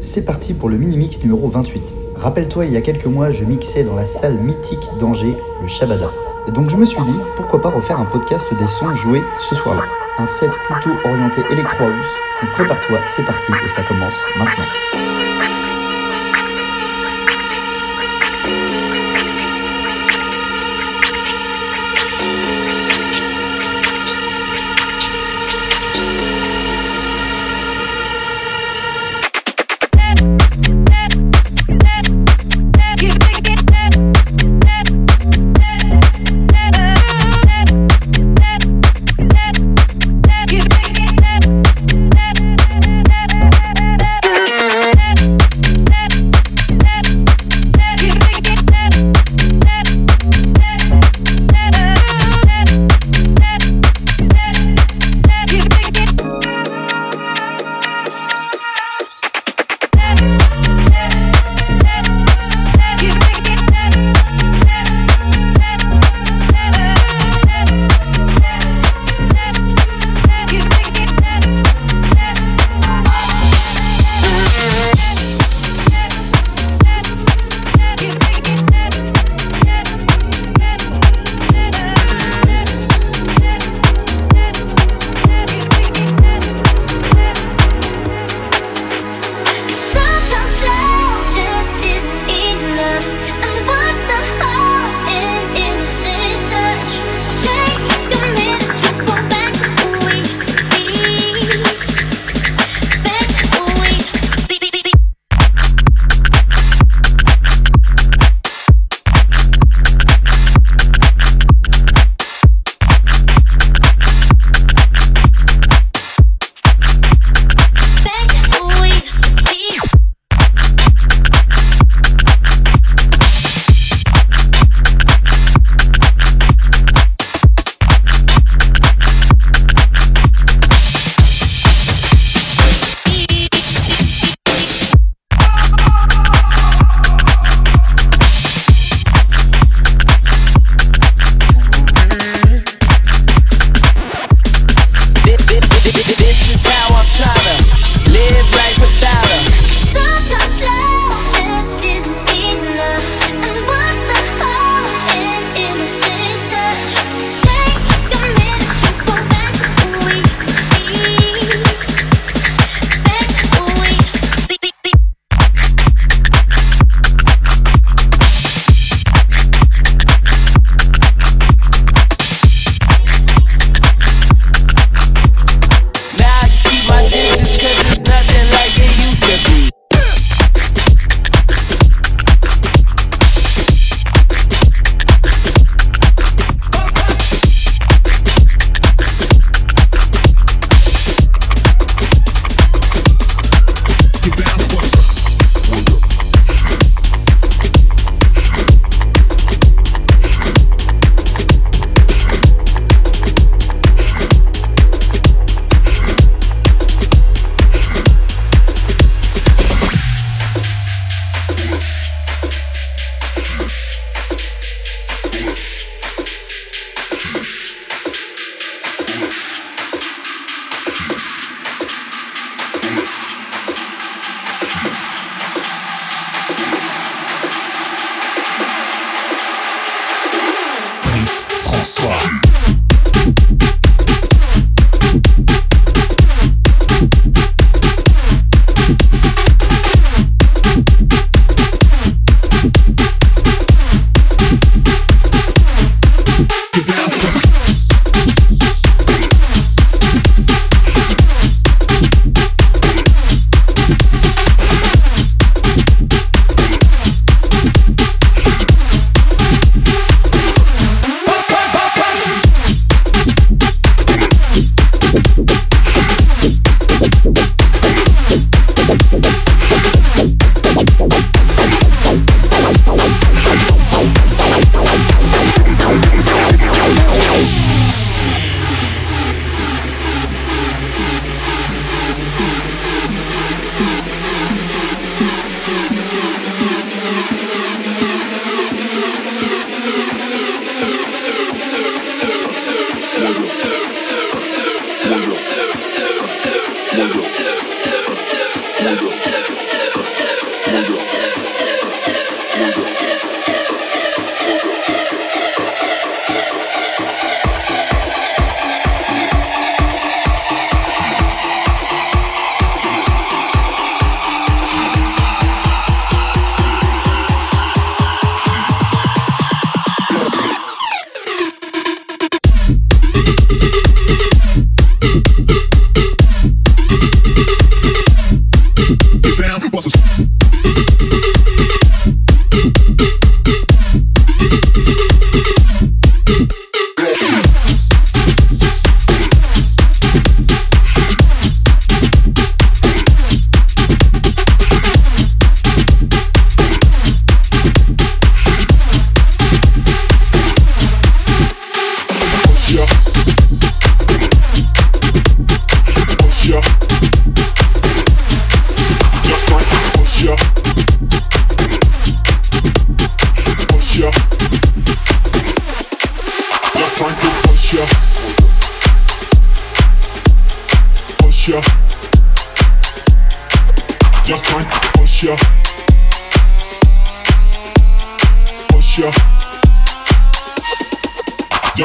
C'est parti pour le mini-mix numéro 28. Rappelle-toi, il y a quelques mois, je mixais dans la salle mythique d'Angers, le Shabada. Et donc je me suis dit, pourquoi pas refaire un podcast des sons joués ce soir-là. Un set plutôt orienté électro-house. Donc prépare-toi, c'est parti et ça commence maintenant.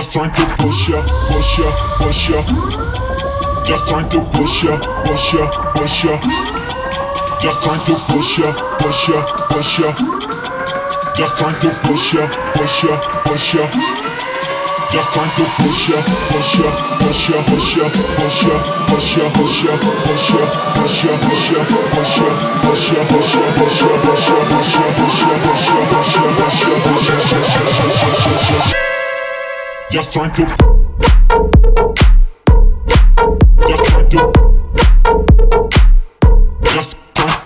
Just trying to. Push ya, push ya, push ya. Just trying to. Push ya, push ya, push ya. Just trying to. Push ya, push ya, push ya. Just trying to. Push ya, push ya, push ya. Just trying to push ya, push ya, push ya, push ya, push ya, push ya, push ya, push ya, push ya, push ya, push ya, push ya, push ya, push ya, push ya. Just trying to. Just try to try to Just time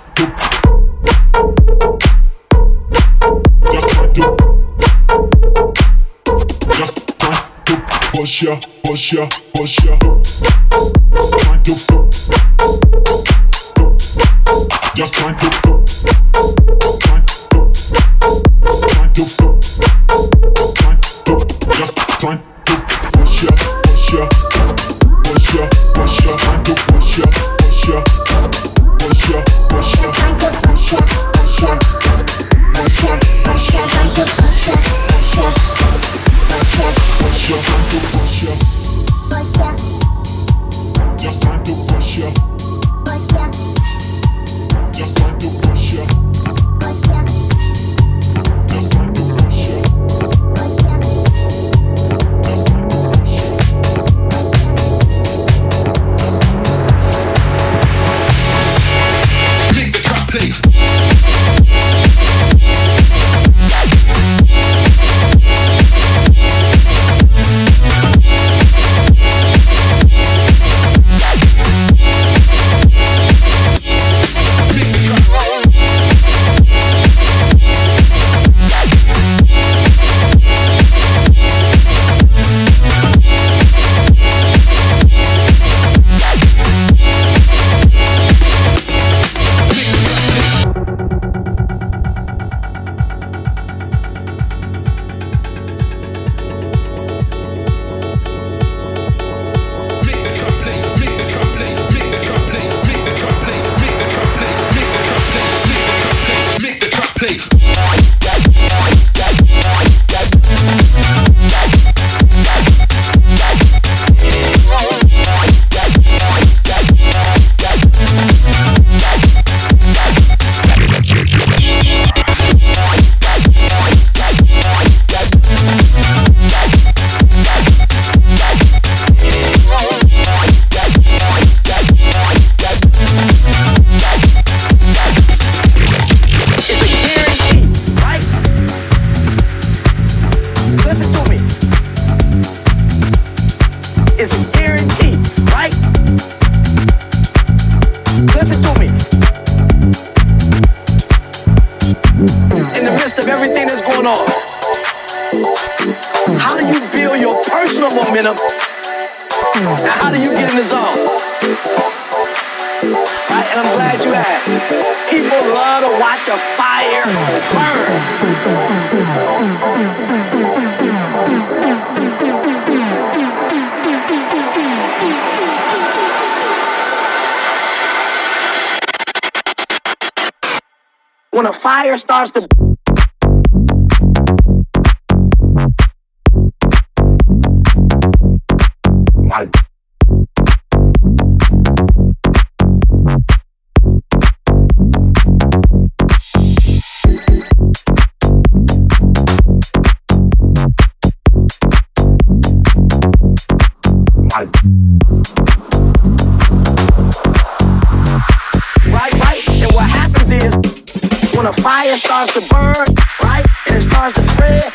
Bosha Bush trying to. push ya, push ya, push ya. Just trying When a fire starts to Right, right, and what happens is when a fire starts to burn, right, and it starts to spread.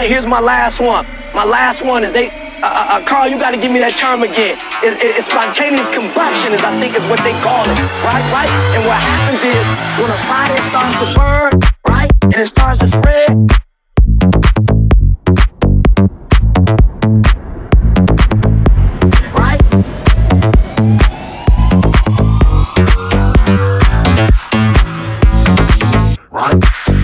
right, here's my last one. My last one is they. Uh, uh, uh, Carl, you gotta give me that term again. It, it, it's spontaneous combustion, is I think is what they call it, right? Right? And what happens is when a fire starts to burn, right, and it starts to spread, Right.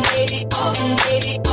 Night